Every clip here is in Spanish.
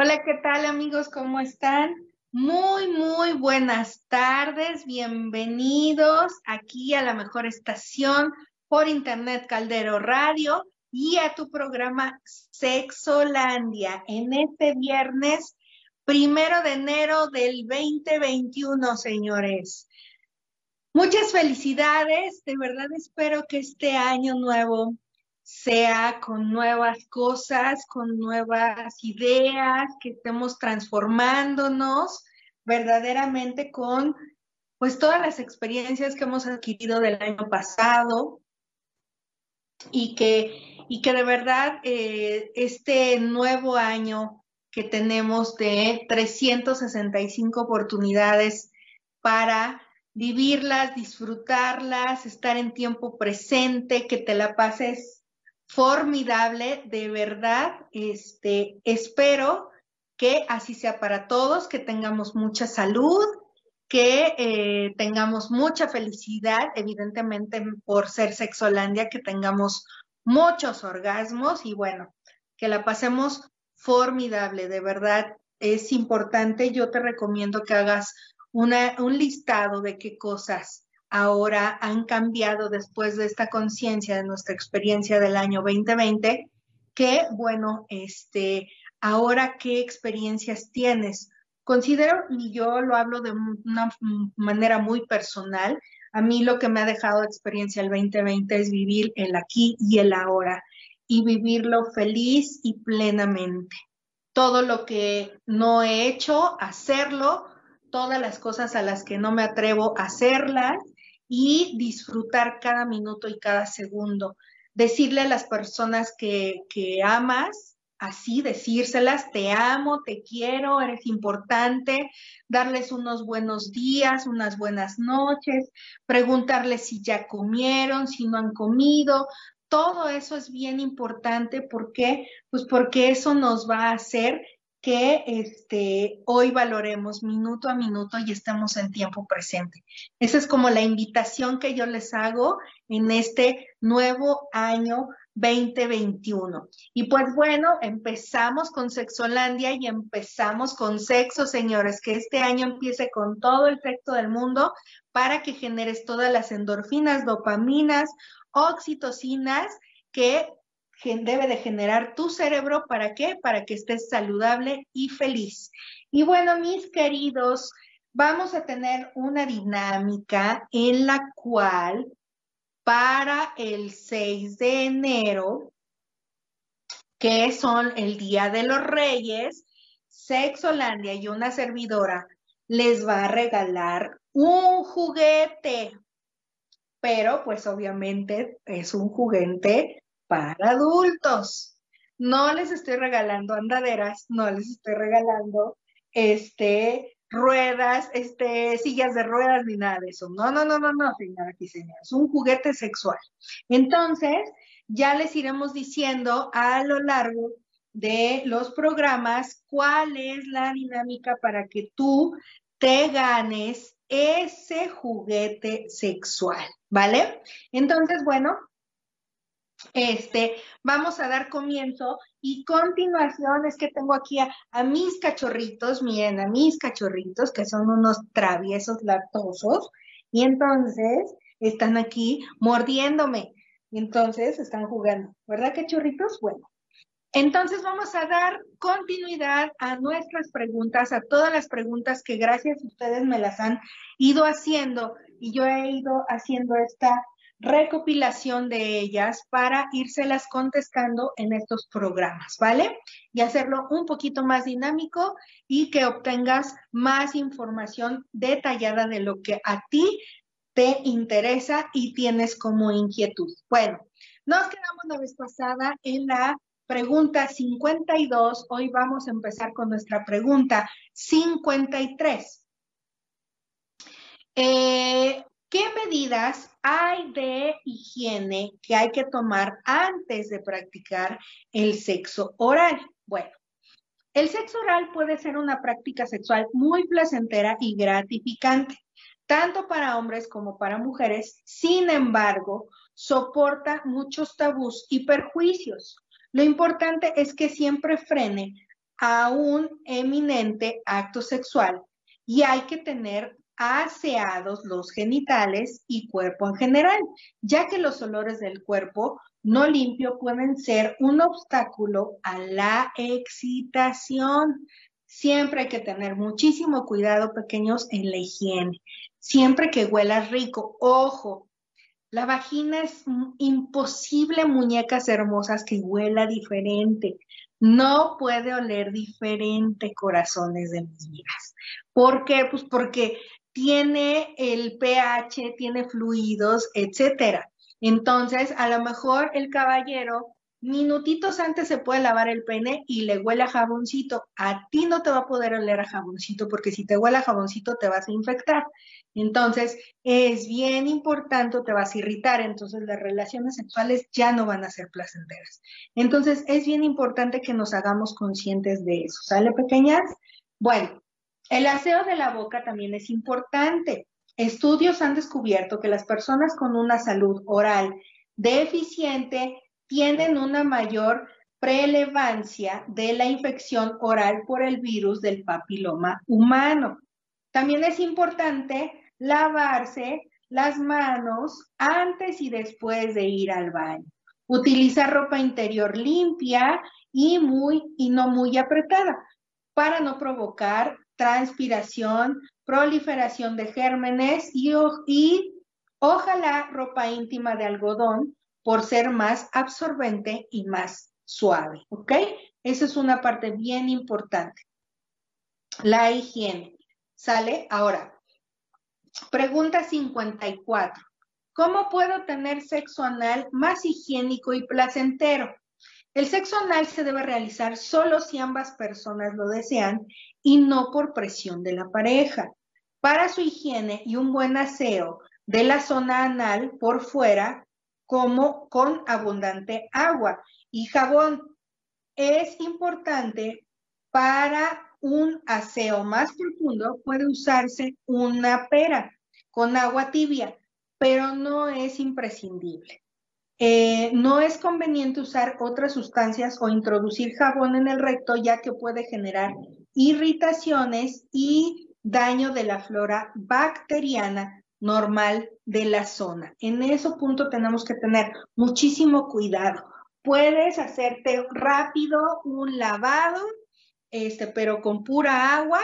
Hola, ¿qué tal amigos? ¿Cómo están? Muy, muy buenas tardes. Bienvenidos aquí a la mejor estación por Internet Caldero Radio y a tu programa Sexolandia en este viernes primero de enero del 2021, señores. Muchas felicidades. De verdad espero que este año nuevo sea con nuevas cosas, con nuevas ideas, que estemos transformándonos verdaderamente con pues todas las experiencias que hemos adquirido del año pasado y que, y que de verdad eh, este nuevo año que tenemos de 365 oportunidades para vivirlas, disfrutarlas, estar en tiempo presente, que te la pases formidable, de verdad. Este, espero que así sea para todos, que tengamos mucha salud, que eh, tengamos mucha felicidad, evidentemente por ser Sexolandia, que tengamos muchos orgasmos y bueno, que la pasemos formidable, de verdad es importante. Yo te recomiendo que hagas una, un listado de qué cosas ahora han cambiado después de esta conciencia de nuestra experiencia del año 2020, que bueno, este, ahora qué experiencias tienes. Considero, y yo lo hablo de una manera muy personal, a mí lo que me ha dejado experiencia el 2020 es vivir el aquí y el ahora y vivirlo feliz y plenamente. Todo lo que no he hecho, hacerlo, todas las cosas a las que no me atrevo a hacerlas y disfrutar cada minuto y cada segundo. Decirle a las personas que, que amas, así decírselas, te amo, te quiero, eres importante, darles unos buenos días, unas buenas noches, preguntarles si ya comieron, si no han comido. Todo eso es bien importante. ¿Por qué? Pues porque eso nos va a hacer que este, hoy valoremos minuto a minuto y estemos en tiempo presente. Esa es como la invitación que yo les hago en este nuevo año 2021. Y pues bueno, empezamos con Sexolandia y empezamos con sexo, señores, que este año empiece con todo el sexo del mundo para que generes todas las endorfinas, dopaminas, oxitocinas que debe de generar tu cerebro. ¿Para qué? Para que estés saludable y feliz. Y bueno, mis queridos, vamos a tener una dinámica en la cual para el 6 de enero, que son el Día de los Reyes, Sexolandia y una servidora les va a regalar un juguete. Pero pues obviamente es un juguete para adultos. No les estoy regalando andaderas, no les estoy regalando este ruedas, este sillas de ruedas ni nada de eso. No, no, no, no, no, señora aquí, señora. Es un juguete sexual. Entonces, ya les iremos diciendo a lo largo de los programas cuál es la dinámica para que tú te ganes ese juguete sexual, ¿vale? Entonces, bueno, este, vamos a dar comienzo y continuación es que tengo aquí a, mis cachorritos, miren, a mis cachorritos que son unos traviesos lactosos y entonces están aquí mordiéndome. Entonces están jugando, ¿verdad cachorritos? Bueno, entonces vamos a dar continuidad a nuestras preguntas, a todas las preguntas que gracias a ustedes me las han ido haciendo y yo he ido haciendo esta recopilación de ellas para írselas contestando en estos programas, ¿vale? Y hacerlo un poquito más dinámico y que obtengas más información detallada de lo que a ti te interesa y tienes como inquietud. Bueno, nos quedamos la vez pasada en la pregunta 52. Hoy vamos a empezar con nuestra pregunta 53. Eh, ¿Qué medidas hay de higiene que hay que tomar antes de practicar el sexo oral? Bueno, el sexo oral puede ser una práctica sexual muy placentera y gratificante, tanto para hombres como para mujeres. Sin embargo, soporta muchos tabús y perjuicios. Lo importante es que siempre frene a un eminente acto sexual y hay que tener aseados los genitales y cuerpo en general, ya que los olores del cuerpo no limpio pueden ser un obstáculo a la excitación. Siempre hay que tener muchísimo cuidado, pequeños, en la higiene. Siempre que huela rico, ojo, la vagina es imposible, muñecas hermosas, que huela diferente. No puede oler diferente, corazones de mis vidas. ¿Por qué? Pues porque tiene el pH, tiene fluidos, etcétera. Entonces, a lo mejor el caballero minutitos antes se puede lavar el pene y le huele a jaboncito. A ti no te va a poder oler a jaboncito porque si te huele a jaboncito te vas a infectar. Entonces, es bien importante, te vas a irritar, entonces las relaciones sexuales ya no van a ser placenteras. Entonces, es bien importante que nos hagamos conscientes de eso. ¿Sale, pequeñas? Bueno, el aseo de la boca también es importante. Estudios han descubierto que las personas con una salud oral deficiente tienen una mayor prelevancia de la infección oral por el virus del papiloma humano. También es importante lavarse las manos antes y después de ir al baño. Utilizar ropa interior limpia y muy y no muy apretada para no provocar transpiración, proliferación de gérmenes y, ojalá ropa íntima de algodón por ser más absorbente y más suave, ¿ok? Esa es una parte bien importante. La higiene. ¿Sale? Ahora, pregunta 54. ¿Cómo puedo tener sexo anal más higiénico y placentero? El sexo anal se debe realizar solo si ambas personas lo desean y no por presión de la pareja. Para su higiene y un buen aseo de la zona anal por fuera, como con abundante agua y jabón. Es importante para un aseo más profundo, puede usarse una pera con agua tibia, pero no es imprescindible. Eh, no es conveniente usar otras sustancias o introducir jabón en el recto, ya que puede generar irritaciones y daño de la flora bacteriana normal de la zona. En ese punto tenemos que tener muchísimo cuidado. Puedes hacerte rápido un lavado, este, pero con pura agua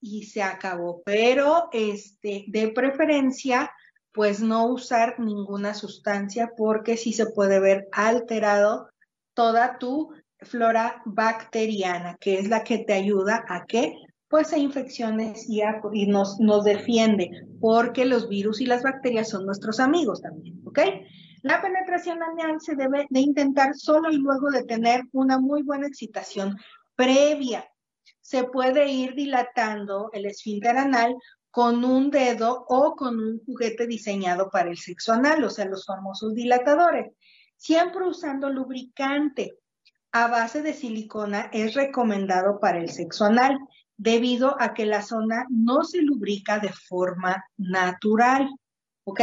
y se acabó. Pero este, de preferencia, pues no usar ninguna sustancia porque sí se puede ver alterado toda tu flora bacteriana, que es la que te ayuda a que pues a infecciones y, nos, nos defiende, porque los virus y las bacterias son nuestros amigos también, ¿ok? La penetración anal se debe de intentar solo y luego de tener una muy buena excitación previa. Se puede ir dilatando el esfínter anal con un dedo o con un juguete diseñado para el sexo anal, o sea, los famosos dilatadores. Siempre usando lubricante a base de silicona es recomendado para el sexo anal debido a que la zona no se lubrica de forma natural. ¿Ok?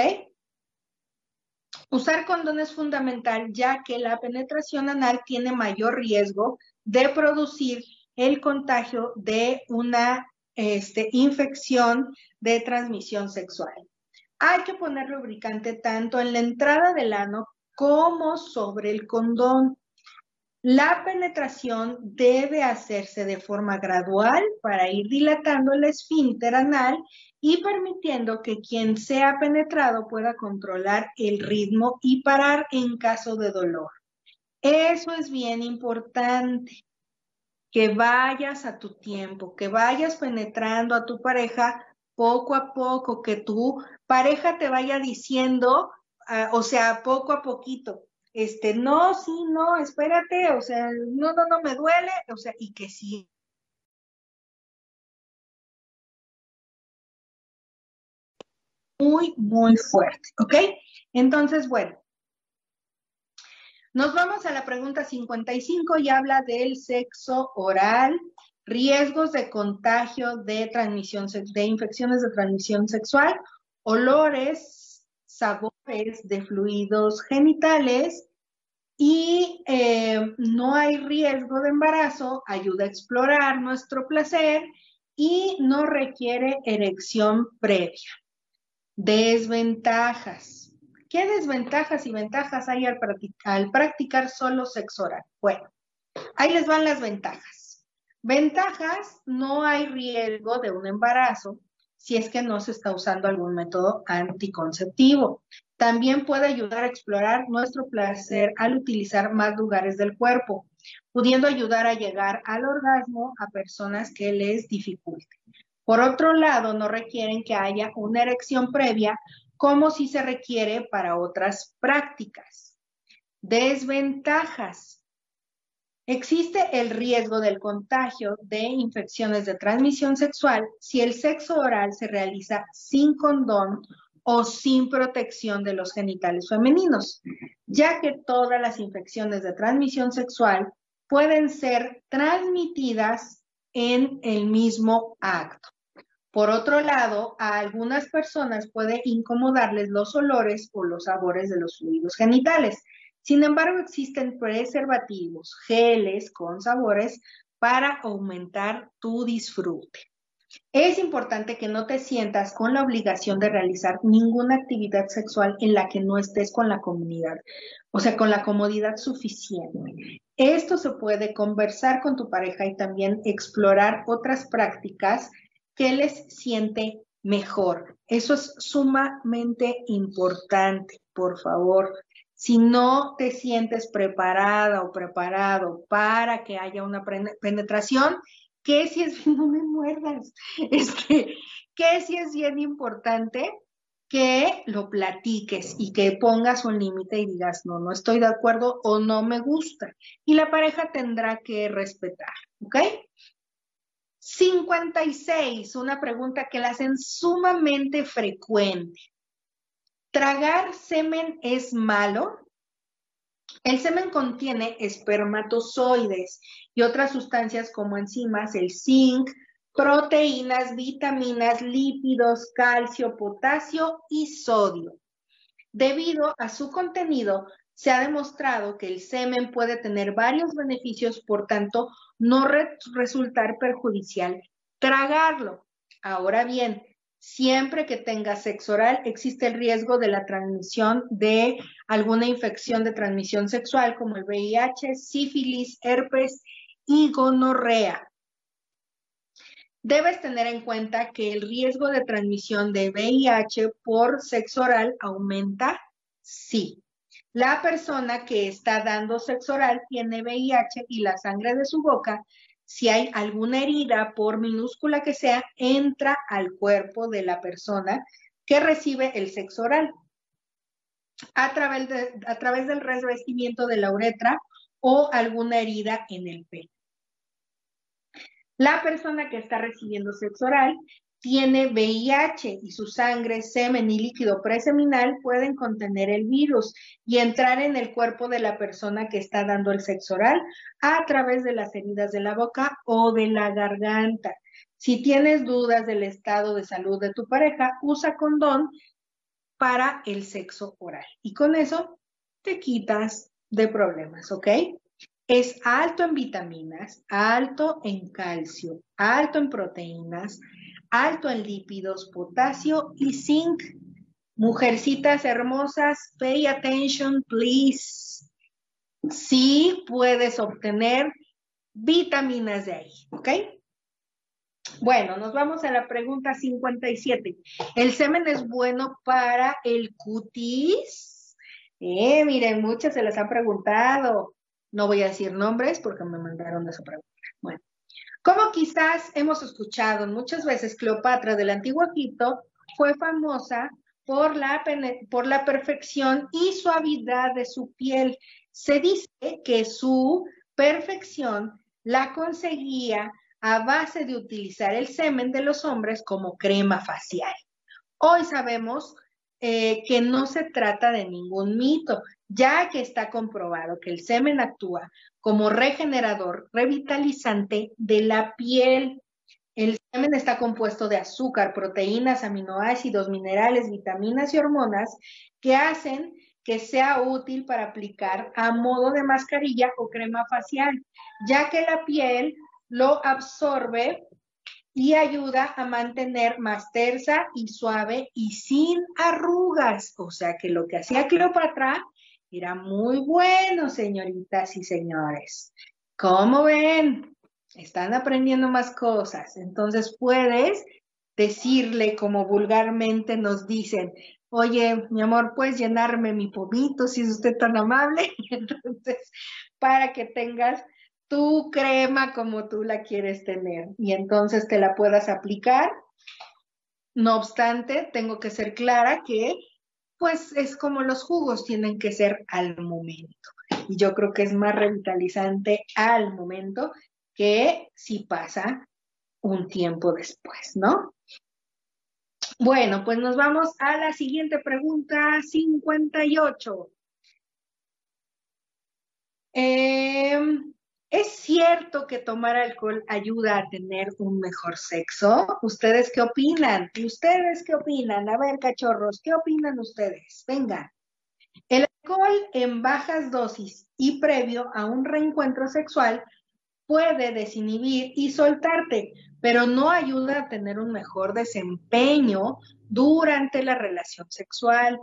Usar condón es fundamental ya que la penetración anal tiene mayor riesgo de producir el contagio de una este, infección de transmisión sexual. Hay que poner lubricante tanto en la entrada del ano como sobre el condón. La penetración debe hacerse de forma gradual para ir dilatando el esfínter anal y permitiendo que quien sea penetrado pueda controlar el ritmo y parar en caso de dolor. Eso es bien importante, que vayas a tu tiempo, que vayas penetrando a tu pareja poco a poco, que tu pareja te vaya diciendo, ah, o sea, poco a poquito, este, no, sí, no, espérate, o sea, no, no, no me duele, o sea, y que sí. Muy, muy fuerte, ¿ok? Entonces, bueno, nos vamos a la pregunta 55 y habla del sexo oral, riesgos de contagio de transmisión, de infecciones de transmisión sexual, olores, de fluidos genitales y eh, no hay riesgo de embarazo, ayuda a explorar nuestro placer y no requiere erección previa. Desventajas. ¿Qué desventajas y ventajas hay al, al practicar solo sexo oral? Bueno, ahí les van las ventajas. Ventajas, no hay riesgo de un embarazo si es que no se está usando algún método anticonceptivo. También puede ayudar a explorar nuestro placer al utilizar más lugares del cuerpo, pudiendo ayudar a llegar al orgasmo a personas que les dificulte. Por otro lado, no requieren que haya una erección previa como si se requiere para otras prácticas. Desventajas. Existe el riesgo del contagio de infecciones de transmisión sexual si el sexo oral se realiza sin condón o sin protección de los genitales femeninos, ya que todas las infecciones de transmisión sexual pueden ser transmitidas en el mismo acto. Por otro lado, a algunas personas puede incomodarles los olores o los sabores de los fluidos genitales. Sin embargo, existen preservativos, geles con sabores para aumentar tu disfrute. Es importante que no te sientas con la obligación de realizar ninguna actividad sexual en la que no estés con la comunidad, o sea, con la comodidad suficiente. Esto se puede conversar con tu pareja y también explorar otras prácticas que les siente mejor. Eso es sumamente importante, por favor. Si no te sientes preparada o preparado para que haya una penetración, ¿Qué si es, no me muerdas, es que, ¿qué si es bien importante que lo platiques y que pongas un límite y digas, no, no estoy de acuerdo o no me gusta. Y la pareja tendrá que respetar, ¿ok? 56, una pregunta que la hacen sumamente frecuente. ¿Tragar semen es malo? El semen contiene espermatozoides y otras sustancias como enzimas, el zinc, proteínas, vitaminas, lípidos, calcio, potasio y sodio. Debido a su contenido, se ha demostrado que el semen puede tener varios beneficios, por tanto, no resultar perjudicial tragarlo. Ahora bien, Siempre que tengas sexo oral, existe el riesgo de la transmisión de alguna infección de transmisión sexual como el VIH, sífilis, herpes y gonorrea. Debes tener en cuenta que el riesgo de transmisión de VIH por sexo oral aumenta sí. La persona que está dando sexo oral tiene VIH y la sangre de su boca si hay alguna herida, por minúscula que sea, entra al cuerpo de la persona que recibe el sexo oral a través, del revestimiento de la uretra o alguna herida en el pelo. La persona que está recibiendo sexo oral tiene VIH y su sangre, semen y líquido preseminal pueden contener el virus y entrar en el cuerpo de la persona que está dando el sexo oral a través de las heridas de la boca o de la garganta. Si tienes dudas del estado de salud de tu pareja, usa condón para el sexo oral. Y con eso te quitas de problemas, ¿ok? Es alto en vitaminas, alto en calcio, alto en proteínas, alto en lípidos, potasio y zinc. Mujercitas hermosas, pay attention, please. Sí puedes obtener vitaminas de ahí, ¿ok? Bueno, nos vamos a la pregunta 57. ¿El semen es bueno para el cutis? Eh, miren, muchas se les han preguntado. No voy a decir nombres porque me mandaron esa pregunta. Como quizás hemos escuchado muchas veces, Cleopatra del antiguo Egipto fue famosa por la, por la perfección y suavidad de su piel. Se dice que su perfección la conseguía a base de utilizar el semen de los hombres como crema facial. Hoy sabemos eh, que no se trata de ningún mito, ya que está comprobado que el semen actúa como regenerador, revitalizante de la piel. El semen está compuesto de azúcar, proteínas, aminoácidos, minerales, vitaminas y hormonas que hacen que sea útil para aplicar a modo de mascarilla o crema facial, ya que la piel lo absorbe y ayuda a mantener más tersa y suave y sin arrugas. O sea que lo que hacía Cleopatra era muy bueno, señoritas y señores. ¿Cómo ven? Están aprendiendo más cosas. Entonces puedes decirle como vulgarmente nos dicen, oye, mi amor, ¿puedes llenarme mi pomito si es usted tan amable? Entonces, para que tengas tu crema como tú la quieres tener y entonces te la puedas aplicar. No obstante, tengo que ser clara que pues es como los jugos tienen que ser al momento. Y yo creo que es más revitalizante al momento que si pasa un tiempo después, ¿no? Bueno, pues nos vamos a la siguiente pregunta, 58. Eh, ¿Es cierto que tomar alcohol ayuda a tener un mejor sexo? ¿Ustedes qué opinan? ¿Ustedes qué opinan? A ver, cachorros, ¿qué opinan ustedes? Venga. El alcohol en bajas dosis y previo a un reencuentro sexual puede desinhibir y soltarte, pero no ayuda a tener un mejor desempeño durante la relación sexual.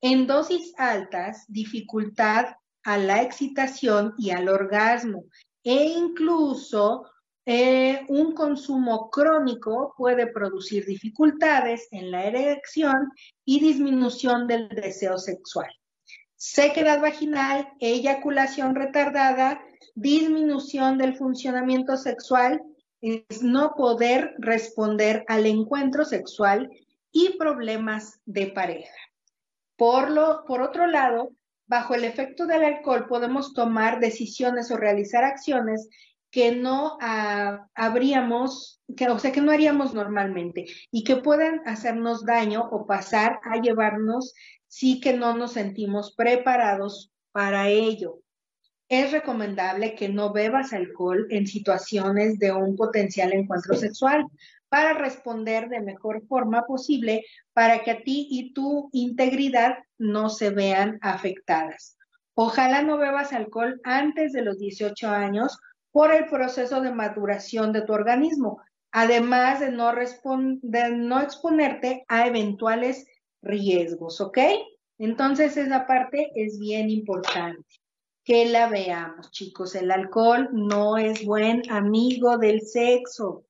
En dosis altas, dificultad a la excitación y al orgasmo e incluso eh, un consumo crónico puede producir dificultades en la erección y disminución del deseo sexual. Sequedad vaginal, eyaculación retardada, disminución del funcionamiento sexual, es no poder responder al encuentro sexual y problemas de pareja. Por, lo, por otro lado, bajo el efecto del alcohol podemos tomar decisiones o realizar acciones que no ah, habríamos, que, o sea, que no haríamos normalmente y que pueden hacernos daño o pasar a llevarnos si que no nos sentimos preparados para ello. Es recomendable que no bebas alcohol en situaciones de un potencial encuentro sexual para responder de mejor forma posible para que a ti y tu integridad no se vean afectadas. Ojalá no bebas alcohol antes de los 18 años por el proceso de maduración de tu organismo, además de no, no exponerte a eventuales riesgos, ¿ok? Entonces esa parte es bien importante. Que la veamos, chicos. El alcohol no es buen amigo del sexo.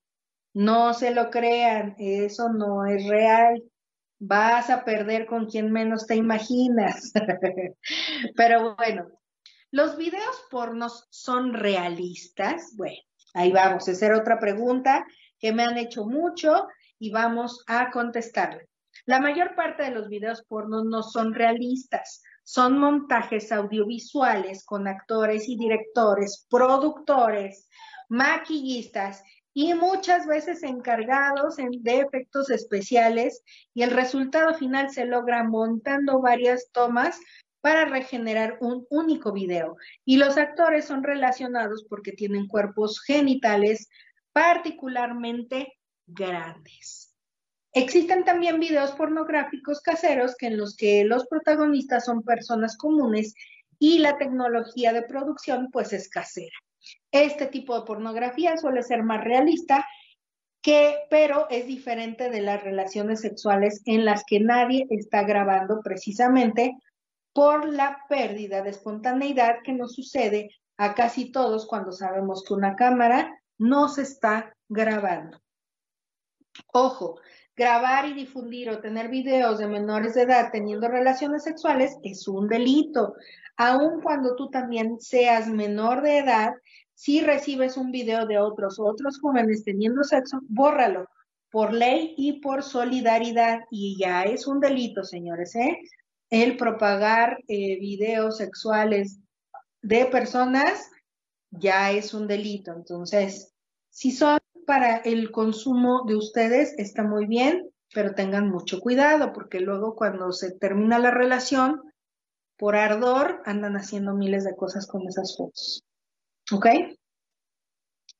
No se lo crean, eso no es real. Vas a perder con quien menos te imaginas. Pero bueno, ¿los videos pornos son realistas? Bueno, ahí vamos. Esa era otra pregunta que me han hecho mucho y vamos a contestarla. La mayor parte de los videos pornos no son realistas, son montajes audiovisuales con actores y directores, productores, maquillistas y muchas veces encargados de efectos especiales y el resultado final se logra montando varias tomas para regenerar un único video. Y los actores son relacionados porque tienen cuerpos genitales particularmente grandes. Existen también videos pornográficos caseros que en los que los protagonistas son personas comunes y la tecnología de producción pues es casera. Este tipo de pornografía suele ser más realista, que, pero es diferente de las relaciones sexuales en las que nadie está grabando precisamente por la pérdida de espontaneidad que nos sucede a casi todos cuando sabemos que una cámara no se está grabando. Ojo, grabar y difundir o tener videos de menores de edad teniendo relaciones sexuales es un delito, aun cuando tú también seas menor de edad si recibes un video de otros otros jóvenes teniendo sexo, bórralo por ley y por solidaridad y ya es un delito, señores, ¿eh? El propagar eh, videos sexuales de personas ya es un delito. Entonces, si son para el consumo de ustedes, está muy bien, pero tengan mucho cuidado porque luego cuando se termina la relación, por ardor, andan haciendo miles de cosas con esas fotos. ¿Ok?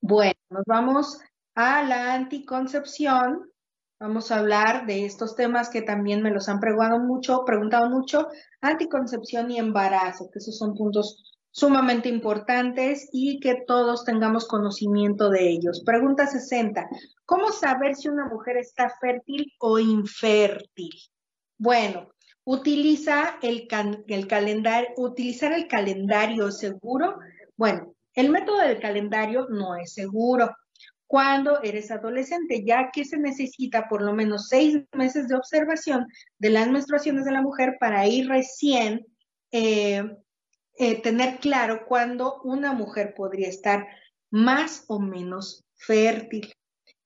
Bueno, nos vamos a la anticoncepción. Vamos a hablar de estos temas que también me los han preguntado mucho, preguntado mucho, anticoncepción y embarazo, que esos son puntos sumamente importantes y que todos tengamos conocimiento de ellos. Pregunta 60. ¿Cómo saber si una mujer está fértil o infértil? Bueno, utiliza el, el calendario, utilizar el calendario seguro. Bueno, el método del calendario no es seguro cuando eres adolescente, ya que se necesita por lo menos seis meses de observación de las menstruaciones de la mujer para ir recién eh, eh, tener claro cuándo una mujer podría estar más o menos fértil.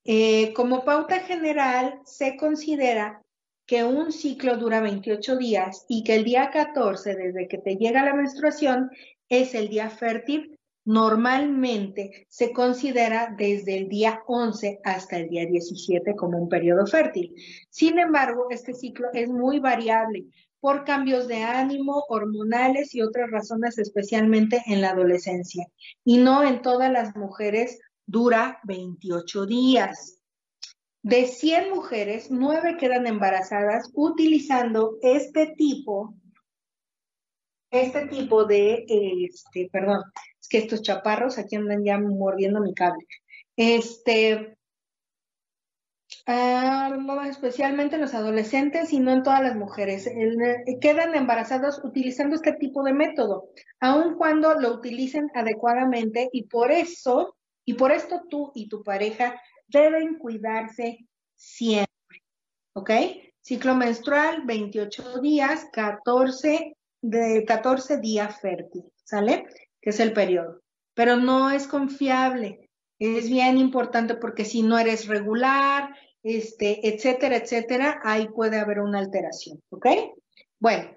Eh, como pauta general, se considera que un ciclo dura 28 días y que el día 14, desde que te llega la menstruación, es el día fértil normalmente se considera desde el día 11 hasta el día 17 como un periodo fértil. Sin embargo, este ciclo es muy variable por cambios de ánimo, hormonales y otras razones, especialmente en la adolescencia. Y no en todas las mujeres dura 28 días. De 100 mujeres, 9 quedan embarazadas utilizando este tipo este tipo de, este, perdón, es que estos chaparros aquí andan ya mordiendo mi cable. Este, ah, especialmente en los adolescentes y no en todas las mujeres. quedan embarazados utilizando este tipo de método, aun cuando lo utilicen adecuadamente y por eso, y por esto tú y tu pareja deben cuidarse siempre. ¿Ok? Ciclo menstrual, 28 días, 14 de 14 días fértil, ¿sale? Que es el periodo. Pero no es confiable. Es bien importante porque si no eres regular, este, etcétera, etcétera, ahí puede haber una alteración, ¿ok? Bueno,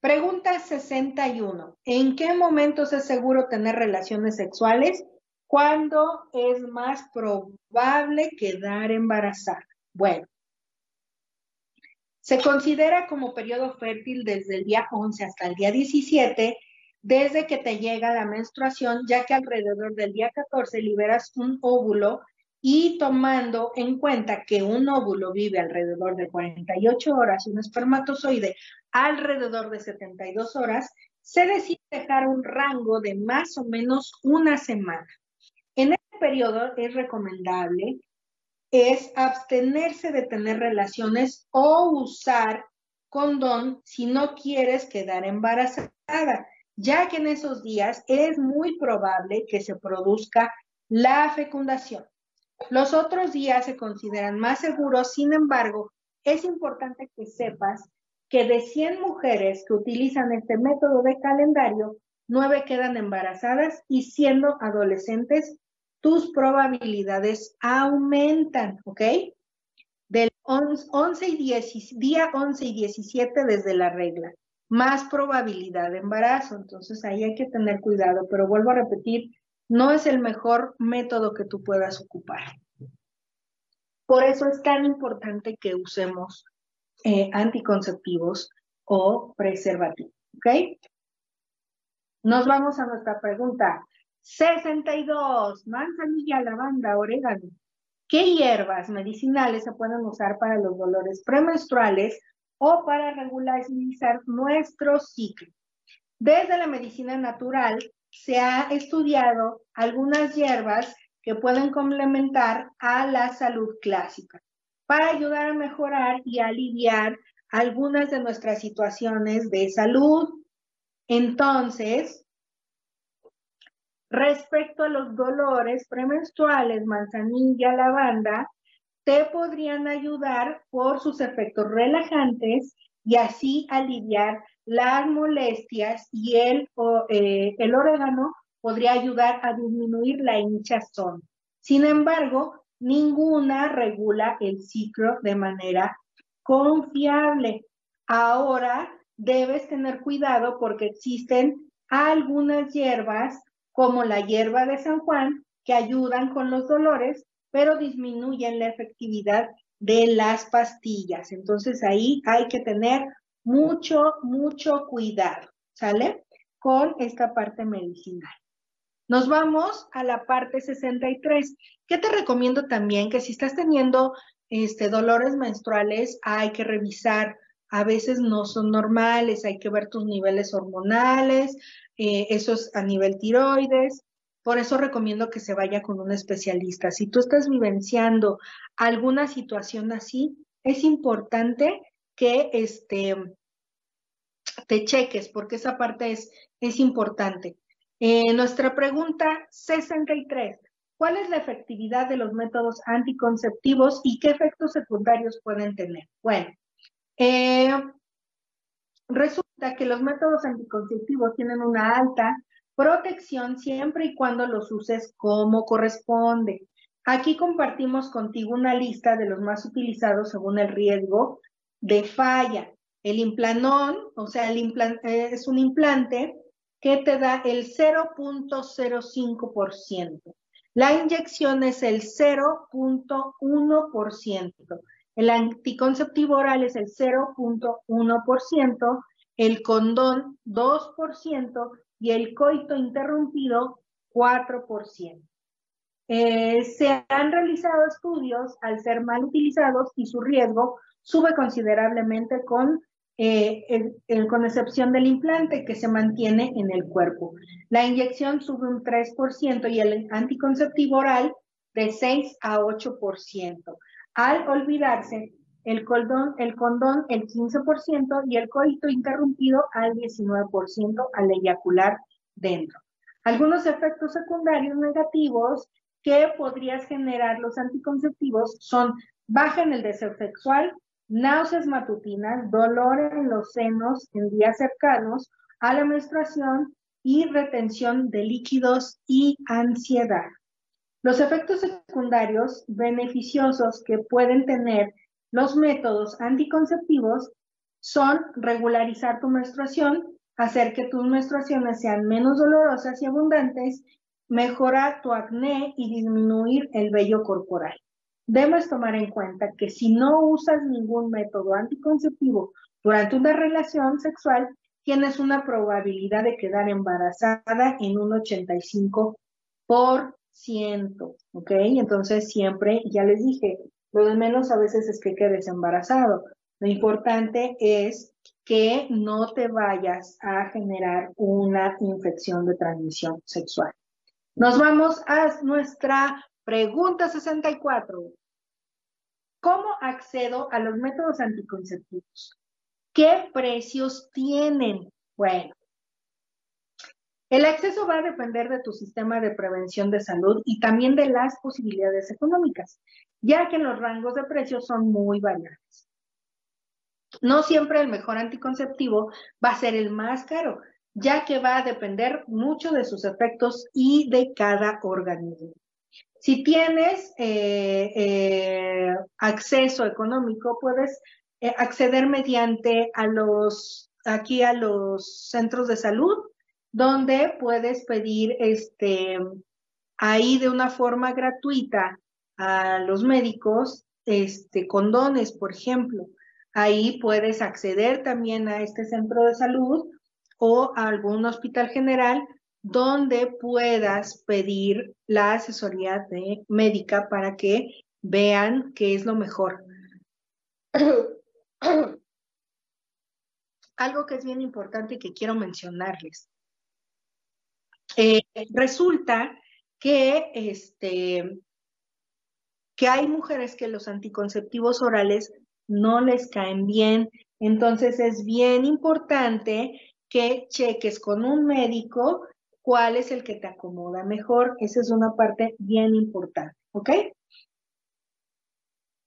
pregunta 61. ¿En qué momentos es seguro tener relaciones sexuales? ¿Cuándo es más probable quedar embarazada? Bueno, se considera como periodo fértil desde el día 11 hasta el día 17, desde que te llega la menstruación, ya que alrededor del día 14 liberas un óvulo y tomando en cuenta que un óvulo vive alrededor de 48 horas y un espermatozoide alrededor de 72 horas, se decide dejar un rango de más o menos una semana. En este periodo es recomendable es abstenerse de tener relaciones o usar condón si no quieres quedar embarazada, ya que en esos días es muy probable que se produzca la fecundación. Los otros días se consideran más seguros, sin embargo, es importante que sepas que de 100 mujeres que utilizan este método de calendario, 9 quedan embarazadas y siendo adolescentes tus probabilidades aumentan, ¿ok? Del 11 y 10, día 11 y 17 desde la regla, más probabilidad de embarazo. Entonces ahí hay que tener cuidado, pero vuelvo a repetir, no es el mejor método que tú puedas ocupar. Por eso es tan importante que usemos eh, anticonceptivos o preservativos, ¿ok? Nos vamos a nuestra pregunta. 62. Manzanilla, lavanda, orégano. ¿Qué hierbas medicinales se pueden usar para los dolores premenstruales o para regularizar nuestro ciclo? Desde la medicina natural se ha estudiado algunas hierbas que pueden complementar a la salud clásica para ayudar a mejorar y aliviar algunas de nuestras situaciones de salud. Entonces, Respecto a los dolores premenstruales, manzanilla, lavanda, te podrían ayudar por sus efectos relajantes y así aliviar las molestias y el, eh, el orégano podría ayudar a disminuir la hinchazón. Sin embargo, ninguna regula el ciclo de manera confiable. Ahora debes tener cuidado porque existen algunas hierbas como la hierba de San Juan, que ayudan con los dolores, pero disminuyen la efectividad de las pastillas. Entonces ahí hay que tener mucho, mucho cuidado, ¿sale? Con esta parte medicinal. Nos vamos a la parte 63. ¿Qué te recomiendo también? Que si estás teniendo este, dolores menstruales, hay que revisar. A veces no son normales, hay que ver tus niveles hormonales, eh, eso es a nivel tiroides. Por eso recomiendo que se vaya con un especialista. Si tú estás vivenciando alguna situación así, es importante que este, te cheques, porque esa parte es, es importante. Eh, nuestra pregunta 63. ¿Cuál es la efectividad de los métodos anticonceptivos y qué efectos secundarios pueden tener? Bueno, eh, resulta que los métodos anticonceptivos tienen una alta protección siempre y cuando los uses como corresponde. Aquí compartimos contigo una lista de los más utilizados según el riesgo de falla. El implanón, o sea, el eh, es un implante que te da el 0.05%. La inyección es el 0.1%. El anticonceptivo oral es el 0.1%, el condón 2% y el coito interrumpido 4%. Eh, se han realizado estudios al ser mal utilizados y su riesgo sube considerablemente con, eh, con excepción del implante que se mantiene en el cuerpo. La inyección sube un 3% y el anticonceptivo oral de 6 a 8%. Al olvidarse, el, condón, el condón el 15% y el coito interrumpido al 19% al eyacular dentro. Algunos efectos secundarios negativos que podrías generar los anticonceptivos son baja en el deseo sexual, náuseas matutinas, dolor en los senos en días cercanos a la menstruación y retención de líquidos y ansiedad. Los efectos secundarios beneficiosos que pueden tener los métodos anticonceptivos son regularizar tu menstruación, hacer que tus menstruaciones sean menos dolorosas y abundantes, mejorar tu acné y disminuir el vello corporal debes tomar en cuenta que si no usas ningún método anticonceptivo durante una relación sexual, tienes una probabilidad de quedar embarazada en un 85%, ¿ok? Entonces siempre, ya les dije, lo de menos a veces es que quedes embarazado. Lo importante es que no te vayas a generar una infección de transmisión sexual. Nos vamos a nuestra Pregunta 64. ¿Cómo accedo a los métodos anticonceptivos? ¿Qué precios tienen? Bueno, el acceso va a depender de tu sistema de prevención de salud y también de las posibilidades económicas, ya que los rangos de precios son muy variables. No siempre el mejor anticonceptivo va a ser el más caro, ya que va a depender mucho de sus efectos y de cada organismo. Si tienes eh, eh, acceso económico, puedes eh, acceder mediante a los, aquí a los centros de salud, donde puedes pedir este, ahí de una forma gratuita a los médicos, este, condones, por ejemplo. Ahí puedes acceder también a este centro de salud o a algún hospital general donde puedas pedir la asesoría de médica para que vean qué es lo mejor. Algo que es bien importante y que quiero mencionarles. Eh, resulta que, este, que hay mujeres que los anticonceptivos orales no les caen bien. Entonces es bien importante que cheques con un médico cuál es el que te acomoda mejor. Esa es una parte bien importante, ¿ok?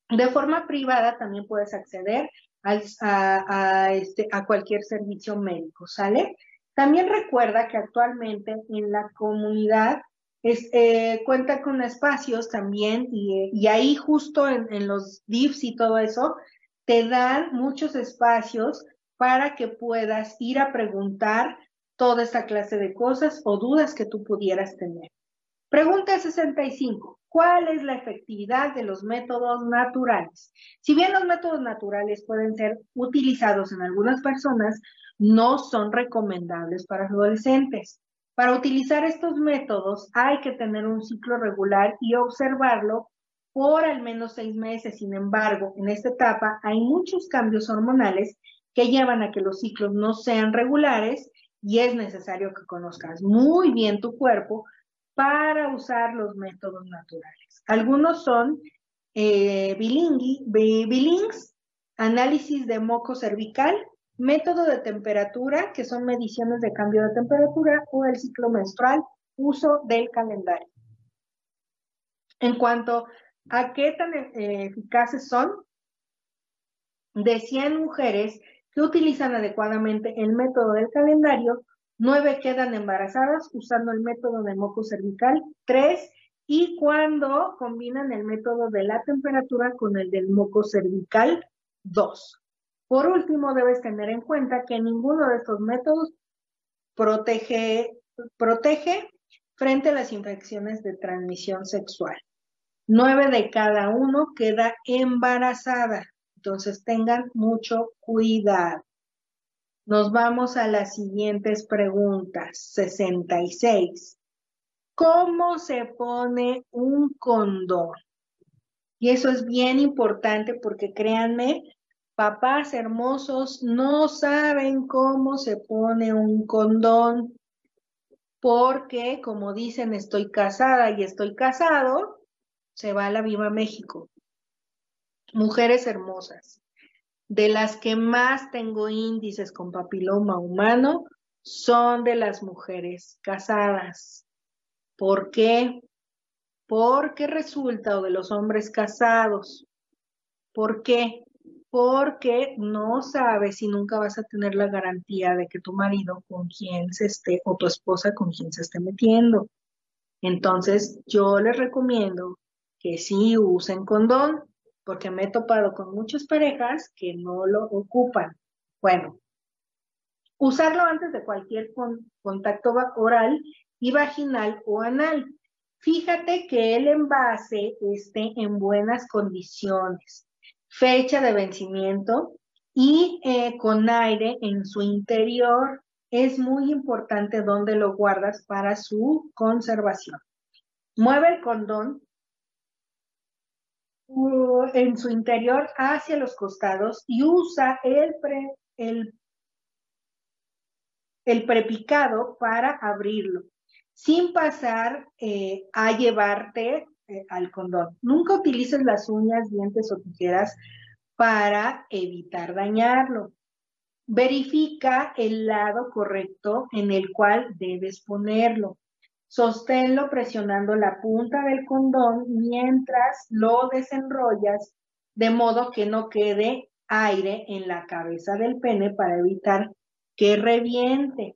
De forma privada también puedes acceder a, este, a cualquier servicio médico, ¿sale? También recuerda que actualmente en la comunidad eh, cuenta con espacios también y, ahí justo en, los DIFs y todo eso, te dan muchos espacios para que puedas ir a preguntar toda esta clase de cosas o dudas que tú pudieras tener. Pregunta 65. ¿Cuál es la efectividad de los métodos naturales? Si bien los métodos naturales pueden ser utilizados en algunas personas, no son recomendables para adolescentes. Para utilizar estos métodos hay que tener un ciclo regular y observarlo por al menos seis meses. Sin embargo, en esta etapa hay muchos cambios hormonales que llevan a que los ciclos no sean regulares y es necesario que conozcas muy bien tu cuerpo para usar los métodos naturales. Algunos son eh, bilings, análisis de moco cervical, método de temperatura, que son mediciones de cambio de temperatura, o el ciclo menstrual, uso del calendario. En cuanto a qué tan eh, eficaces son, de 100 mujeres que utilizan adecuadamente el método del calendario, 9 quedan embarazadas usando el método de moco cervical, 3 y cuando combinan el método de la temperatura con el del moco cervical, 2. Por último, debes tener en cuenta que ninguno de estos métodos protege, frente a las infecciones de transmisión sexual. 9 de cada uno queda embarazada. Entonces tengan mucho cuidado. Nos vamos a las siguientes preguntas. 66. ¿Cómo se pone un condón? Y eso es bien importante porque créanme, papás hermosos no saben cómo se pone un condón. Porque, como dicen, estoy casada y estoy casado, se va a la Viva México. Mujeres hermosas. De las que más tengo índices con papiloma humano son de las mujeres casadas. ¿Por qué? Porque resulta, o de los hombres casados. ¿Por qué? Porque no sabes si nunca vas a tener la garantía de que tu marido con quien se esté, o tu esposa con quien se esté metiendo. Entonces, yo les recomiendo que sí usen condón, porque me he topado con muchas parejas que no lo ocupan. Bueno, usarlo antes de cualquier contacto oral y vaginal o anal. Fíjate que el envase esté en buenas condiciones, fecha de vencimiento y eh, con aire en su interior. Es muy importante dónde lo guardas para su conservación. Mueve el condón uh, en su interior hacia los costados y usa el, el, el prepicado para abrirlo sin pasar eh, a llevarte eh, al condón. Nunca utilices las uñas, dientes o tijeras para evitar dañarlo. Verifica el lado correcto en el cual debes ponerlo. Sosténlo presionando la punta del condón mientras lo desenrollas de modo que no quede aire en la cabeza del pene para evitar que reviente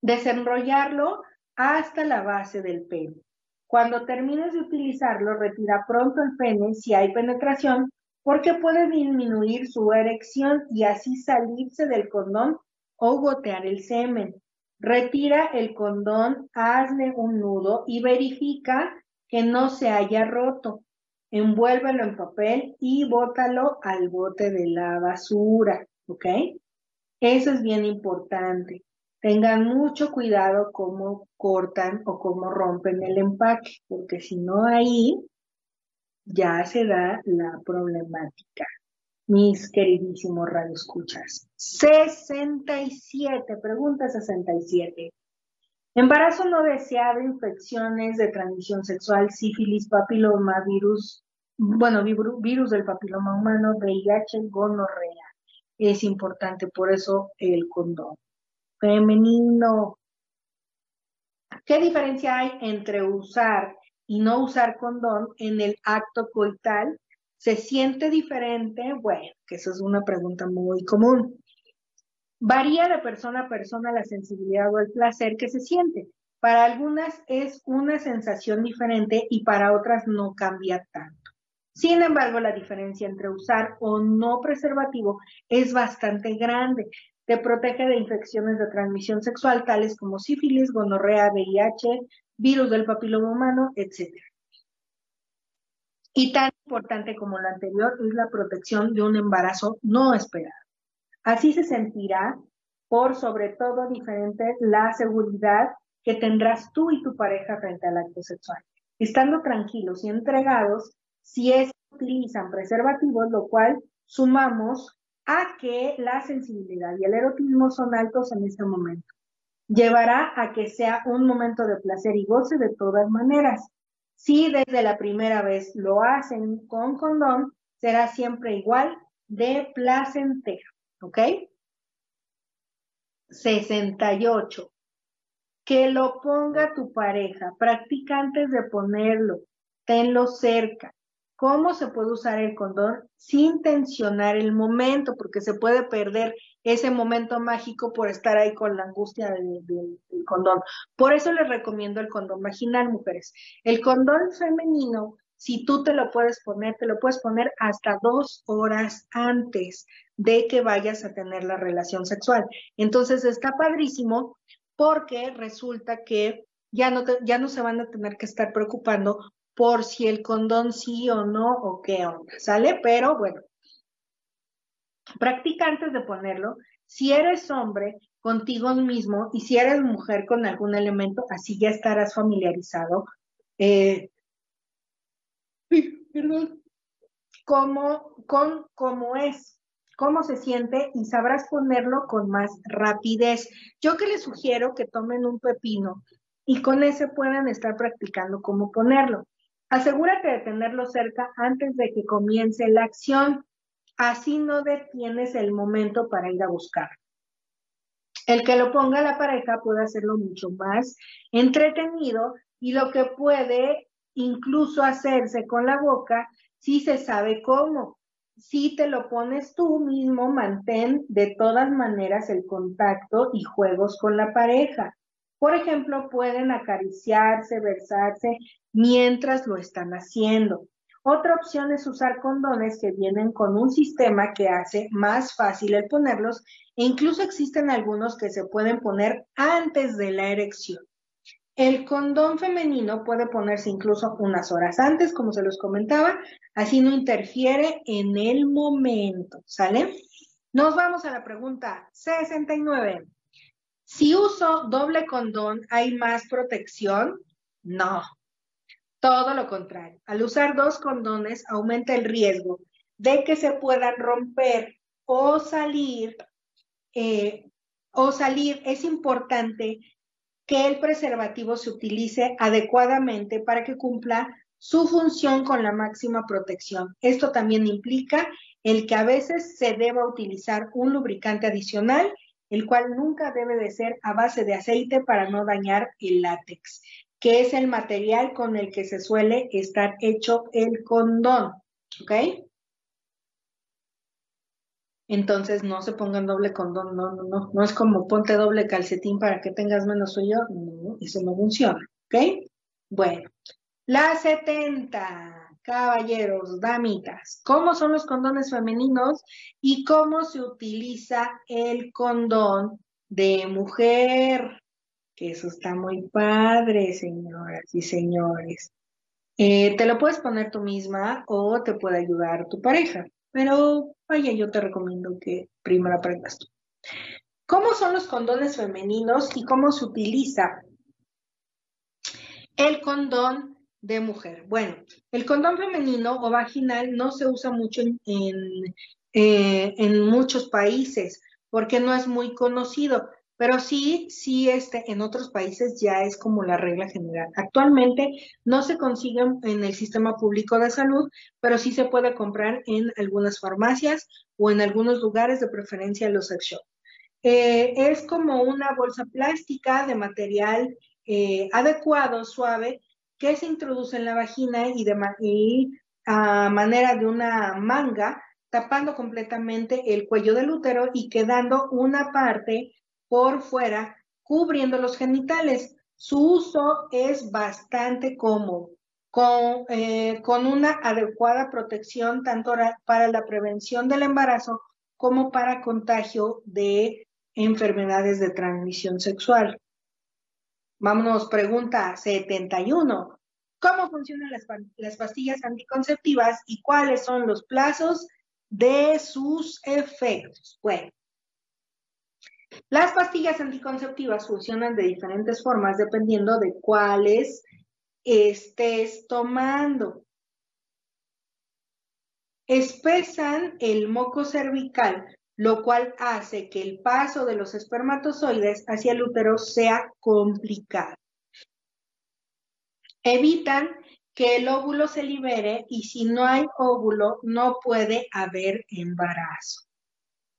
desenrollarlo hasta la base del pene. Cuando termines de utilizarlo, retira pronto el pene si hay penetración, porque puede disminuir su erección y así salirse del condón o gotear el semen. Retira el condón, hazle un nudo y verifica que no se haya roto. Envuélvelo en papel y bótalo al bote de la basura, ¿ok? Eso es bien importante. Tengan mucho cuidado cómo cortan o cómo rompen el empaque, porque si no ahí ya se da la problemática. Mis queridísimos radioescuchas. 67, pregunta 67. Embarazo no deseado, infecciones de transmisión sexual, sífilis, papiloma, virus, bueno, virus del papiloma humano, VIH, gonorrea. Es importante, por eso el condón femenino. ¿Qué diferencia hay entre usar y no usar condón en el acto coital? ¿Se siente diferente? Bueno, que eso es una pregunta muy común. Varía de persona a persona la sensibilidad o el placer que se siente. Para algunas es una sensación diferente y para otras no cambia tanto. Sin embargo, la diferencia entre usar o no preservativo es bastante grande. Te protege de infecciones de transmisión sexual tales como sífilis, gonorrea, VIH, virus del papiloma humano, etc. Y tan importante como lo anterior es la protección de un embarazo no esperado. Así se sentirá, por sobre todo diferente, la seguridad que tendrás tú y tu pareja frente al acto sexual. estando tranquilos y entregados si es que utilizan preservativos, lo cual sumamos a que la sensibilidad y el erotismo son altos en este momento. Llevará a que sea un momento de placer y goce de todas maneras. Si desde la primera vez lo hacen con condón, será siempre igual de placentero. ¿Ok? 68. Que lo ponga tu pareja. Practica antes de ponerlo. Tenlo cerca cómo se puede usar el condón sin tensionar el momento, porque se puede perder ese momento mágico por estar ahí con la angustia del, condón. Por eso les recomiendo el condón vaginal, mujeres. El condón femenino, si tú te lo puedes poner, te lo puedes poner hasta dos horas antes de que vayas a tener la relación sexual. Entonces está padrísimo porque resulta que ya no, ya no se van a tener que estar preocupando por si el condón sí o no o qué onda, ¿sale? Pero bueno, practica antes de ponerlo. Si eres hombre, contigo mismo y si eres mujer con algún elemento, así ya estarás familiarizado. Eh, perdón. Cómo, con cómo es, cómo se siente y sabrás ponerlo con más rapidez. Yo que les sugiero que tomen un pepino y con ese puedan estar practicando cómo ponerlo. Asegúrate de tenerlo cerca antes de que comience la acción. Así no detienes el momento para ir a buscar. El que lo ponga la pareja puede hacerlo mucho más entretenido y lo que puede incluso hacerse con la boca si se sabe cómo. Si te lo pones tú mismo, mantén de todas maneras el contacto y juegos con la pareja. Por ejemplo, pueden acariciarse, versarse mientras lo están haciendo. Otra opción es usar condones que vienen con un sistema que hace más fácil el ponerlos e incluso existen algunos que se pueden poner antes de la erección. El condón femenino puede ponerse incluso unas horas antes, como se los comentaba, así no interfiere en el momento, ¿sale? Nos vamos a la pregunta 69. Si uso doble condón, ¿hay más protección? No, todo lo contrario. Al usar dos condones aumenta el riesgo de que se puedan romper o salir. Eh, o salir, es importante que el preservativo se utilice adecuadamente para que cumpla su función con la máxima protección. Esto también implica el que a veces se deba utilizar un lubricante adicional el cual nunca debe de ser a base de aceite para no dañar el látex, que es el material con el que se suele estar hecho el condón. ¿Ok? Entonces no se pongan doble condón, no, no, no, no es como ponte doble calcetín para que tengas menos suyo, no, eso no funciona, ¿ok? Bueno, la 70 caballeros, damitas, cómo son los condones femeninos y cómo se utiliza el condón de mujer. Que eso está muy padre, señoras y señores. Eh, te lo puedes poner tú misma o te puede ayudar tu pareja, pero vaya, yo te recomiendo que primero aprendas tú. ¿Cómo son los condones femeninos y cómo se utiliza el condón de mujer. Bueno, el condón femenino o vaginal no se usa mucho en, eh, en, muchos países porque no es muy conocido, pero sí, sí, este, en otros países ya es como la regla general. Actualmente no se consigue en el sistema público de salud, pero sí se puede comprar en algunas farmacias o en algunos lugares de preferencia los sex shops. Eh, es como una bolsa plástica de material eh, adecuado, suave, que se introduce en la vagina y, de, a manera de una manga, tapando completamente el cuello del útero y quedando una parte por fuera cubriendo los genitales. Su uso es bastante cómodo, con, eh, con una adecuada protección tanto para la prevención del embarazo como para contagio de enfermedades de transmisión sexual. Vámonos, pregunta 71. ¿Cómo funcionan las, pastillas anticonceptivas y cuáles son los plazos de sus efectos? Bueno, las pastillas anticonceptivas funcionan de diferentes formas dependiendo de cuáles estés tomando. Espesan el moco cervical, lo cual hace que el paso de los espermatozoides hacia el útero sea complicado. Evitan que el óvulo se libere y si no hay óvulo no puede haber embarazo.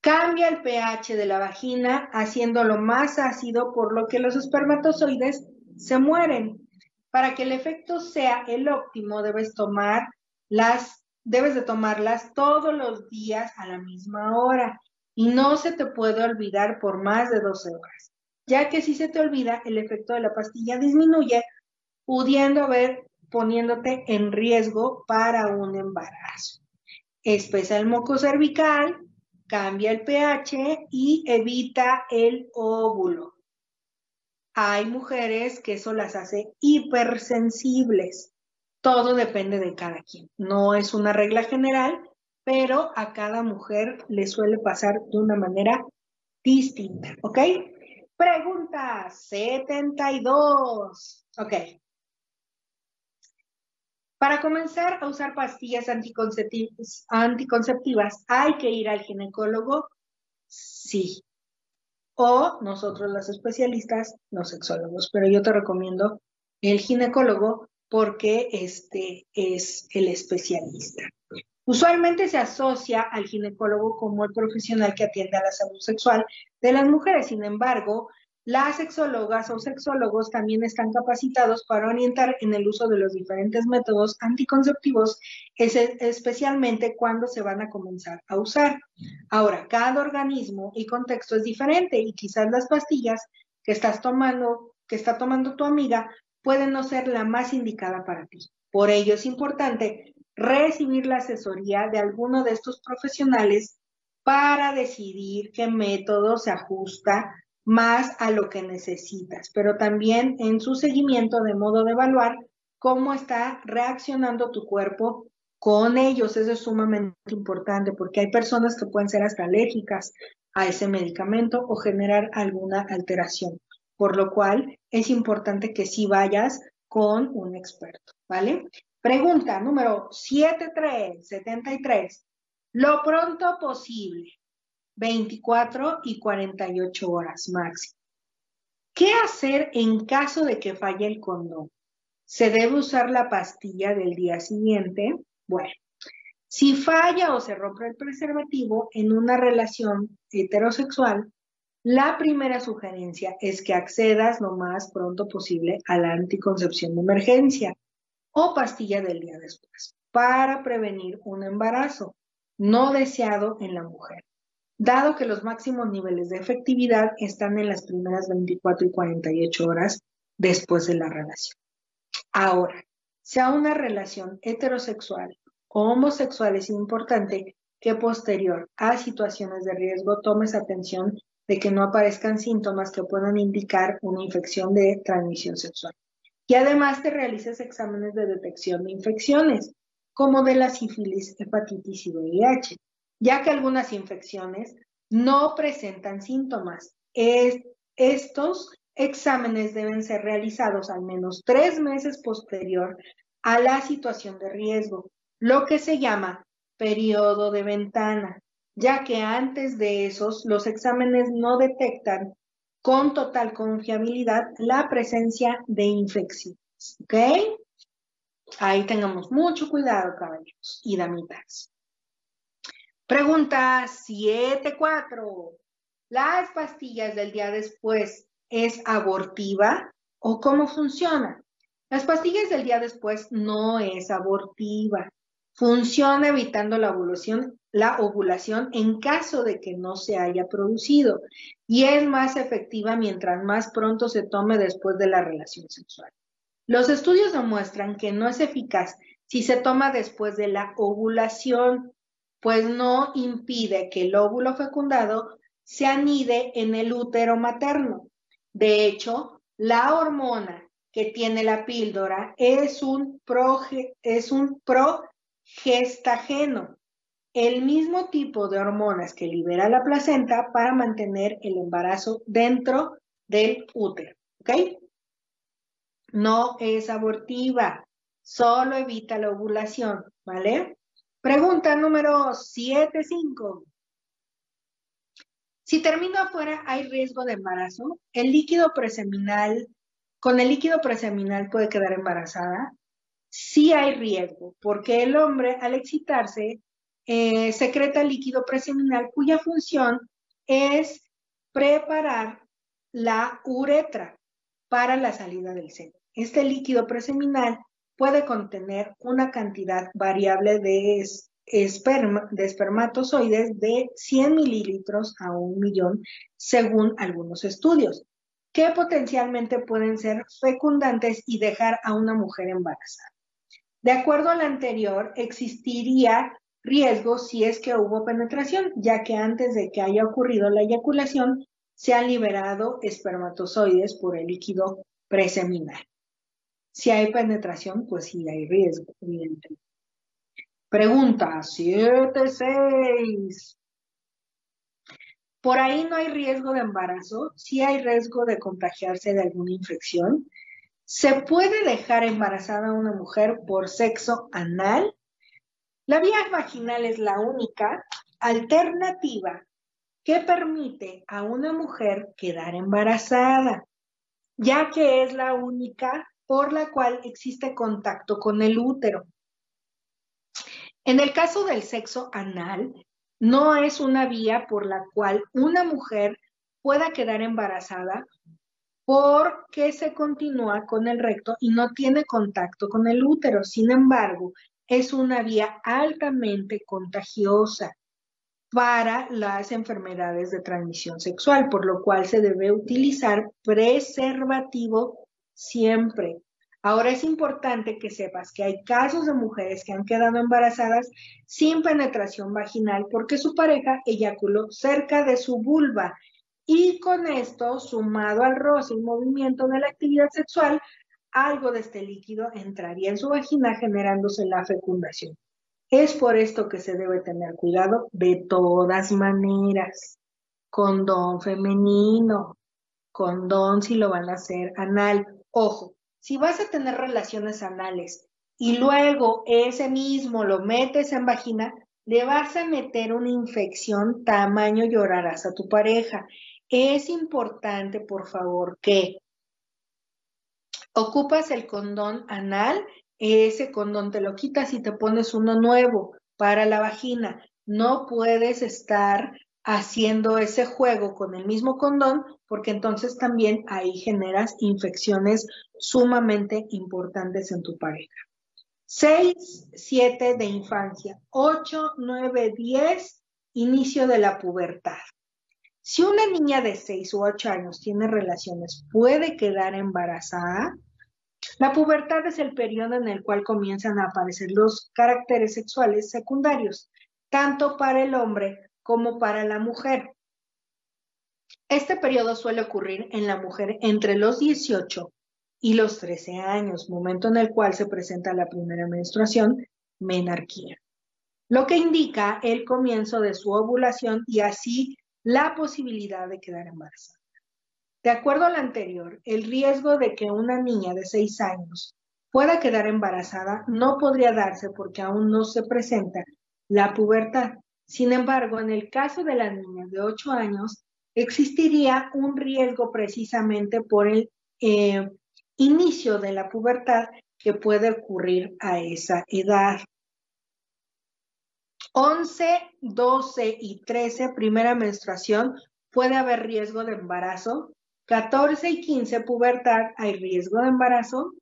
Cambia el pH de la vagina haciéndolo más ácido por lo que los espermatozoides se mueren. Para que el efecto sea el óptimo debes tomar las debes de tomarlas todos los días a la misma hora y no se te puede olvidar por más de 12 horas, ya que si se te olvida el efecto de la pastilla disminuye, pudiendo haber poniéndote en riesgo para un embarazo. Espesa el moco cervical, cambia el pH y evita el óvulo. Hay mujeres que eso las hace hipersensibles. Todo depende de cada quien. No es una regla general, pero a cada mujer le suele pasar de una manera distinta, ¿ok? Pregunta 72. Ok. Para comenzar a usar pastillas anticonceptivas, ¿hay que ir al ginecólogo? Sí. O nosotros los especialistas, los sexólogos, pero yo te recomiendo el ginecólogo porque este es el especialista. Usualmente se asocia al ginecólogo como el profesional que atiende a la salud sexual de las mujeres. Sin embargo, las sexólogas o sexólogos también están capacitados para orientar en el uso de los diferentes métodos anticonceptivos, especialmente cuando se van a comenzar a usar. Ahora, cada organismo y contexto es diferente y quizás las pastillas que estás tomando, que está tomando tu amiga, pueden no ser la más indicada para ti. Por ello es importante recibir la asesoría de alguno de estos profesionales para decidir qué método se ajusta más a lo que necesitas, pero también en su seguimiento de modo de evaluar cómo está reaccionando tu cuerpo con ellos. Eso es sumamente importante porque hay personas que pueden ser hasta alérgicas a ese medicamento o generar alguna alteración, por lo cual es importante que sí vayas con un experto, ¿vale? Pregunta número 7373. Lo pronto posible. 24 y 48 horas máximo. ¿Qué hacer en caso de que falle el condón? ¿Se debe usar la pastilla del día siguiente? Bueno, si falla o se rompe el preservativo en una relación heterosexual, la primera sugerencia es que accedas lo más pronto posible a la anticoncepción de emergencia o pastilla del día después para prevenir un embarazo no deseado en la mujer dado que los máximos niveles de efectividad están en las primeras 24 y 48 horas después de la relación. Ahora, sea una relación heterosexual o homosexual, es importante que posterior a situaciones de riesgo tomes atención de que no aparezcan síntomas que puedan indicar una infección de transmisión sexual. Y además te realices exámenes de detección de infecciones, como de la sífilis, hepatitis y VIH ya que algunas infecciones no presentan síntomas. estos exámenes deben ser realizados al menos tres meses posterior a la situación de riesgo, lo que se llama periodo de ventana, ya que antes de esos los exámenes no detectan con total confiabilidad la presencia de infecciones. ¿Ok? Ahí tengamos mucho cuidado, caballeros y damitas. Pregunta 7.4. ¿Las pastillas del día después es abortiva o cómo funciona? Las pastillas del día después no es abortiva. Funciona evitando la ovulación, la ovulación en caso de que no se haya producido y es más efectiva mientras más pronto se tome después de la relación sexual. Los estudios demuestran que no es eficaz si se toma después de la ovulación pues no impide que el óvulo fecundado se anide en el útero materno. De hecho, la hormona que tiene la píldora es un, es un progestageno, el mismo tipo de hormonas que libera la placenta para mantener el embarazo dentro del útero. ¿Ok? no es abortiva, solo evita la ovulación, ¿vale? Pregunta número 7.5. Si termino afuera, ¿hay riesgo de embarazo? ¿El líquido preseminal, con el líquido preseminal puede quedar embarazada? Sí hay riesgo, porque el hombre al excitarse eh, secreta líquido preseminal cuya función es preparar la uretra para la salida del seno. Este líquido preseminal puede contener una cantidad variable de, esperma, de espermatozoides de 100 mililitros a un millón, según algunos estudios, que potencialmente pueden ser fecundantes y dejar a una mujer embarazada. De acuerdo al anterior, existiría riesgo si es que hubo penetración, ya que antes de que haya ocurrido la eyaculación, se han liberado espermatozoides por el líquido preseminal. Si hay penetración, pues sí hay riesgo, evidentemente. Pregunta 7.6. ¿Por ahí no hay riesgo de embarazo? ¿Sí hay riesgo de contagiarse de alguna infección? ¿Se puede dejar embarazada a una mujer por sexo anal? La vía vaginal es la única alternativa que permite a una mujer quedar embarazada, ya que es la única por la cual existe contacto con el útero. En el caso del sexo anal, no es una vía por la cual una mujer pueda quedar embarazada porque se continúa con el recto y no tiene contacto con el útero. Sin embargo, es una vía altamente contagiosa para las enfermedades de transmisión sexual, por lo cual se debe utilizar preservativo siempre. Ahora es importante que sepas que hay casos de mujeres que han quedado embarazadas sin penetración vaginal porque su pareja eyaculó cerca de su vulva y con esto, sumado al roce y movimiento de la actividad sexual, algo de este líquido entraría en su vagina generándose la fecundación. Es por esto que se debe tener cuidado de todas maneras. Condón femenino, condón si lo van a hacer anal. Ojo, si vas a tener relaciones anales y luego ese mismo lo metes en vagina, le vas a meter una infección tamaño llorarás a tu pareja. Es importante, por favor, que ocupas el condón anal, ese condón te lo quitas y te pones uno nuevo para la vagina. No puedes estar haciendo ese juego con el mismo condón porque entonces también ahí generas infecciones sumamente importantes en tu pareja. 6, 7 de infancia, 8, 9, 10, inicio de la pubertad. Si una niña de 6 u 8 años tiene relaciones, puede quedar embarazada. La pubertad es el periodo en el cual comienzan a aparecer los caracteres sexuales secundarios, tanto para el hombre como para la mujer. Este periodo suele ocurrir en la mujer entre los 18 y los 13 años, momento en el cual se presenta la primera menstruación, menarquía, lo que indica el comienzo de su ovulación y así la posibilidad de quedar embarazada. De acuerdo al anterior, el riesgo de que una niña de 6 años pueda quedar embarazada no podría darse porque aún no se presenta la pubertad. Sin embargo, en el caso de la niña de 8 años, existiría un riesgo precisamente por el eh, inicio de la pubertad que puede ocurrir a esa edad. 11, 12 y 13, primera menstruación, puede haber riesgo de embarazo. 14 y 15, pubertad, ¿hay riesgo de embarazo?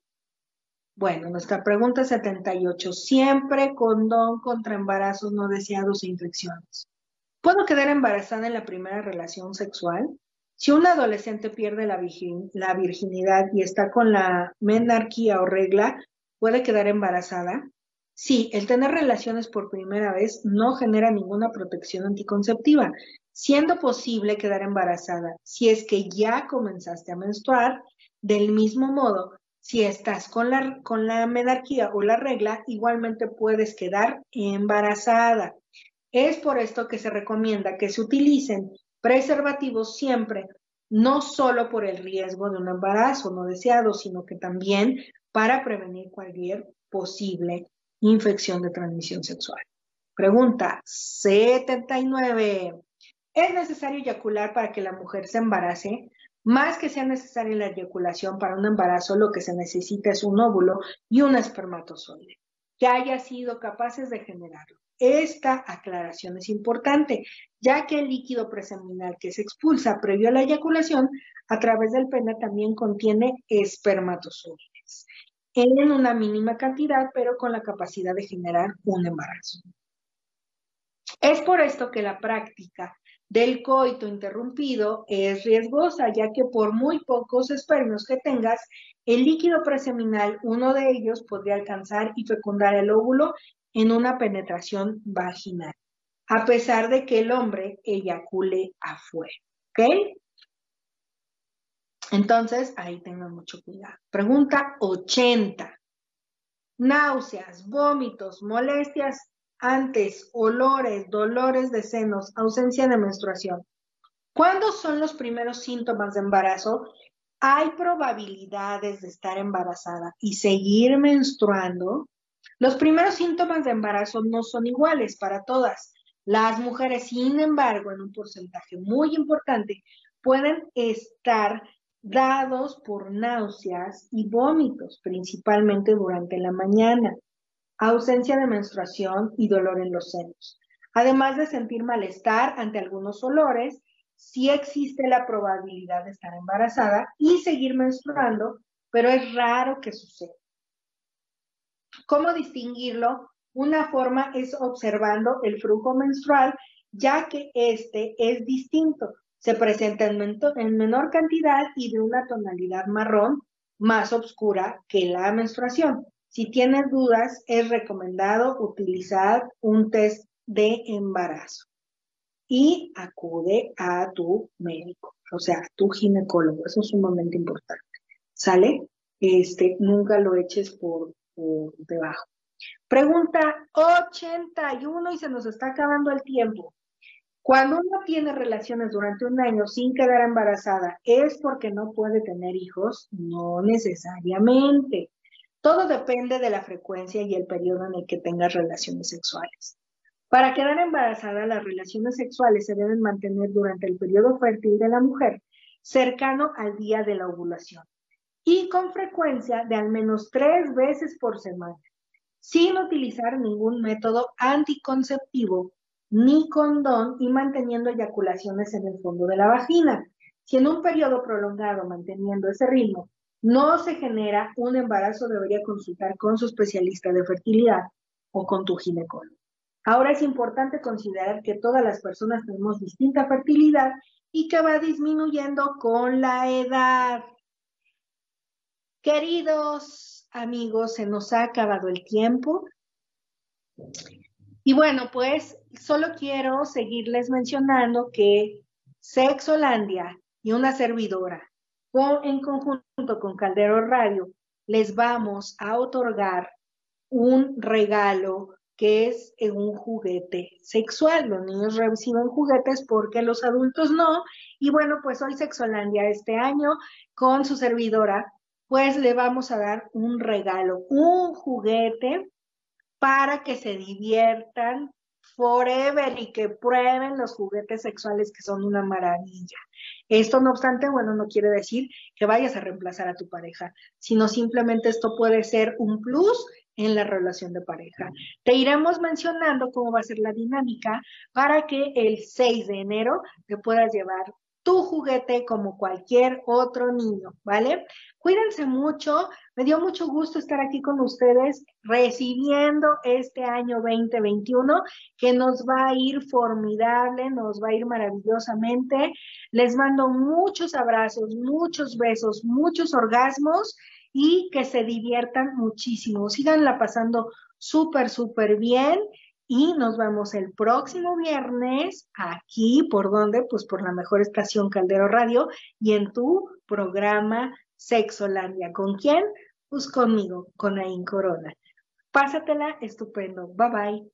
Bueno, nuestra pregunta 78, ¿siempre condón contra embarazos no deseados e infecciones? ¿Puedo quedar embarazada en la primera relación sexual? Si un adolescente pierde la, la virginidad y está con la menarquía o regla, ¿puede quedar embarazada? Sí, el tener relaciones por primera vez no genera ninguna protección anticonceptiva, siendo posible quedar embarazada si es que ya comenzaste a menstruar. Del mismo modo, si estás con la, con la menarquía o la regla, igualmente puedes quedar embarazada. Es por esto que se recomienda que se utilicen preservativos siempre no solo por el riesgo de un embarazo no deseado, sino que también para prevenir cualquier posible infección de transmisión sexual. Pregunta 79. ¿Es necesario eyacular para que la mujer se embarace? Más que sea necesaria la eyaculación para un embarazo, lo que se necesita es un óvulo y un espermatozoide que haya sido capaces de generarlo. Esta aclaración es importante, ya que el líquido preseminal que se expulsa previo a la eyaculación a través del pene también contiene espermatozoides en una mínima cantidad, pero con la capacidad de generar un embarazo. Es por esto que la práctica del coito interrumpido es riesgosa, ya que por muy pocos espermios que tengas, el líquido preseminal, uno de ellos, podría alcanzar y fecundar el óvulo en una penetración vaginal, a pesar de que el hombre eyacule afuera. ¿Ok? Entonces, ahí tengan mucho cuidado. Pregunta 80. Náuseas, vómitos, molestias antes, olores, dolores de senos, ausencia de menstruación. ¿Cuándo son los primeros síntomas de embarazo? Hay probabilidades de estar embarazada y seguir menstruando. Los primeros síntomas de embarazo no son iguales para todas. Las mujeres, sin embargo, en un porcentaje muy importante, pueden estar dados por náuseas y vómitos, principalmente durante la mañana ausencia de menstruación y dolor en los senos. Además de sentir malestar ante algunos olores, sí existe la probabilidad de estar embarazada y seguir menstruando, pero es raro que suceda. ¿Cómo distinguirlo? Una forma es observando el flujo menstrual, ya que este es distinto. Se presenta en, en menor cantidad y de una tonalidad marrón más oscura que la menstruación. Si tienes dudas, es recomendado utilizar un test de embarazo y acude a tu médico, o sea, tu ginecólogo. Eso es sumamente importante. ¿Sale? Este, nunca lo eches por debajo. Pregunta 81 y se nos está acabando el tiempo. Cuando uno tiene relaciones durante un año sin quedar embarazada, ¿es porque no puede tener hijos? No necesariamente. Todo depende de la frecuencia y el periodo en el que tengas relaciones sexuales. Para quedar embarazada, las relaciones sexuales se deben mantener durante el periodo fértil de la mujer, cercano al día de la ovulación, y con frecuencia de al menos tres veces por semana, sin utilizar ningún método anticonceptivo ni condón y manteniendo eyaculaciones en el fondo de la vagina. Si en un periodo prolongado manteniendo ese ritmo no se genera un embarazo, debería consultar con su especialista de fertilidad o con tu ginecólogo. Ahora es importante considerar que todas las personas tenemos distinta fertilidad y que va disminuyendo con la edad. Queridos amigos, se nos ha acabado el tiempo. Y bueno, pues solo quiero seguirles mencionando que Sexolandia y una servidora en conjunto con Caldero Radio, les vamos a otorgar un regalo que es un juguete sexual. Los niños reciben juguetes porque los adultos no. Y bueno, pues hoy Sexolandia este año con su servidora, pues le vamos a dar un regalo, un juguete para que se diviertan forever y que prueben los juguetes sexuales que son una maravilla. Esto, no obstante, bueno, no quiere decir que vayas a reemplazar a tu pareja, sino simplemente esto puede ser un plus en la relación de pareja. Te iremos mencionando cómo va a ser la dinámica para que el 6 de enero te puedas llevar tu juguete como cualquier otro niño, ¿vale? Cuídense mucho, me dio mucho gusto estar aquí con ustedes recibiendo este año 2021 que nos va a ir formidable, nos va a ir maravillosamente. Les mando muchos abrazos, muchos besos, muchos orgasmos y que se diviertan muchísimo. Síganla pasando súper, súper bien y nos vemos el próximo viernes aquí, ¿por dónde? Pues por la mejor estación Caldero Radio y en tu programa Sexolandia. ¿Con quién? Pues conmigo, con Ain Corona. Pásatela estupendo. Bye bye.